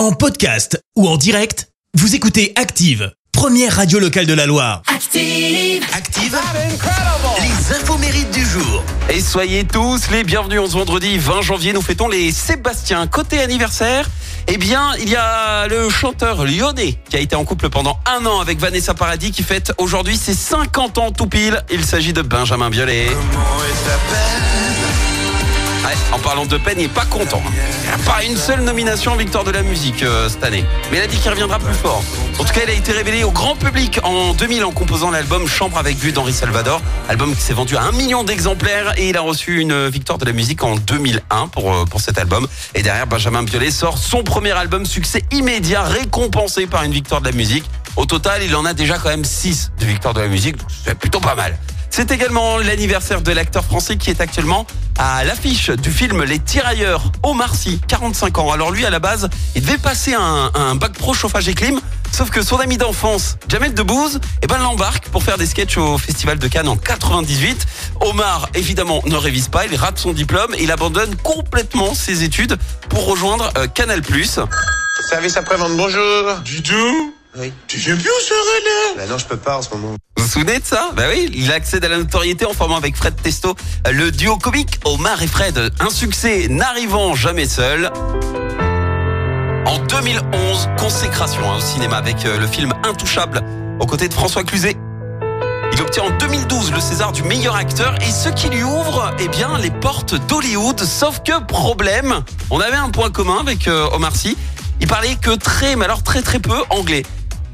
En podcast ou en direct, vous écoutez Active, première radio locale de la Loire. Active. Active, les infos mérites du jour. Et soyez tous les bienvenus. On ce vendredi 20 janvier, nous fêtons les Sébastien. Côté anniversaire, eh bien, il y a le chanteur lyonnais qui a été en couple pendant un an avec Vanessa Paradis qui fête aujourd'hui ses 50 ans tout pile. Il s'agit de Benjamin Biolay. En parlant de peine, il est pas content. Pas une seule nomination en victoire de la musique euh, cette année. Mais il a dit qu'il reviendra plus fort. En tout cas, il a été révélé au grand public en 2000 en composant l'album Chambre avec vue d'Henri Salvador. Album qui s'est vendu à un million d'exemplaires et il a reçu une victoire de la musique en 2001 pour, euh, pour cet album. Et derrière, Benjamin Biolay sort son premier album succès immédiat récompensé par une victoire de la musique. Au total, il en a déjà quand même 6 de victoires de la musique, c'est plutôt pas mal. C'est également l'anniversaire de l'acteur français qui est actuellement à l'affiche du film Les Tirailleurs, Omar Sy, 45 ans. Alors lui, à la base, il devait passer un, un bac pro chauffage et clim, sauf que son ami d'enfance, Jamel Debbouze, eh ben, l'embarque pour faire des sketchs au Festival de Cannes en 98. Omar, évidemment, ne révise pas, il rate son diplôme et il abandonne complètement ses études pour rejoindre euh, Canal+. Service après-vente, bonjour. Du tout Oui. Tu viens plus au soirée là Bah non, je peux pas en ce moment. Vous vous souvenez de ça? Bah oui, il accède à la notoriété en formant avec Fred Testo le duo comique Omar et Fred. Un succès n'arrivant jamais seul. En 2011, consécration hein, au cinéma avec euh, le film Intouchable aux côtés de François Cluzet. Il obtient en 2012 le César du meilleur acteur et ce qui lui ouvre eh bien, les portes d'Hollywood. Sauf que problème, on avait un point commun avec euh, Omar Sy. Il parlait que très, mais alors très très peu anglais.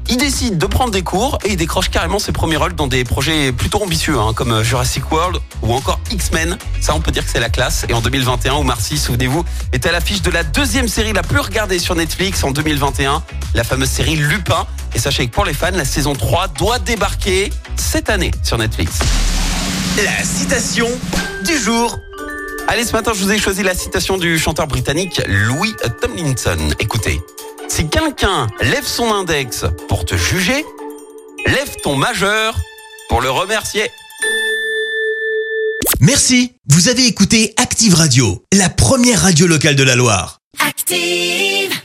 Il décide de prendre des cours et il décroche carrément ses premiers rôles dans des projets plutôt ambitieux, hein, comme Jurassic World ou encore X-Men. Ça, on peut dire que c'est la classe. Et en 2021, Omar Sy, souvenez-vous, était à l'affiche de la deuxième série la plus regardée sur Netflix en 2021, la fameuse série Lupin. Et sachez que pour les fans, la saison 3 doit débarquer cette année sur Netflix. La citation du jour. Allez, ce matin, je vous ai choisi la citation du chanteur britannique Louis Tomlinson. Écoutez, si quelqu'un lève son index pour te juger, lève ton majeur pour le remercier. Merci, vous avez écouté Active Radio, la première radio locale de la Loire. Active.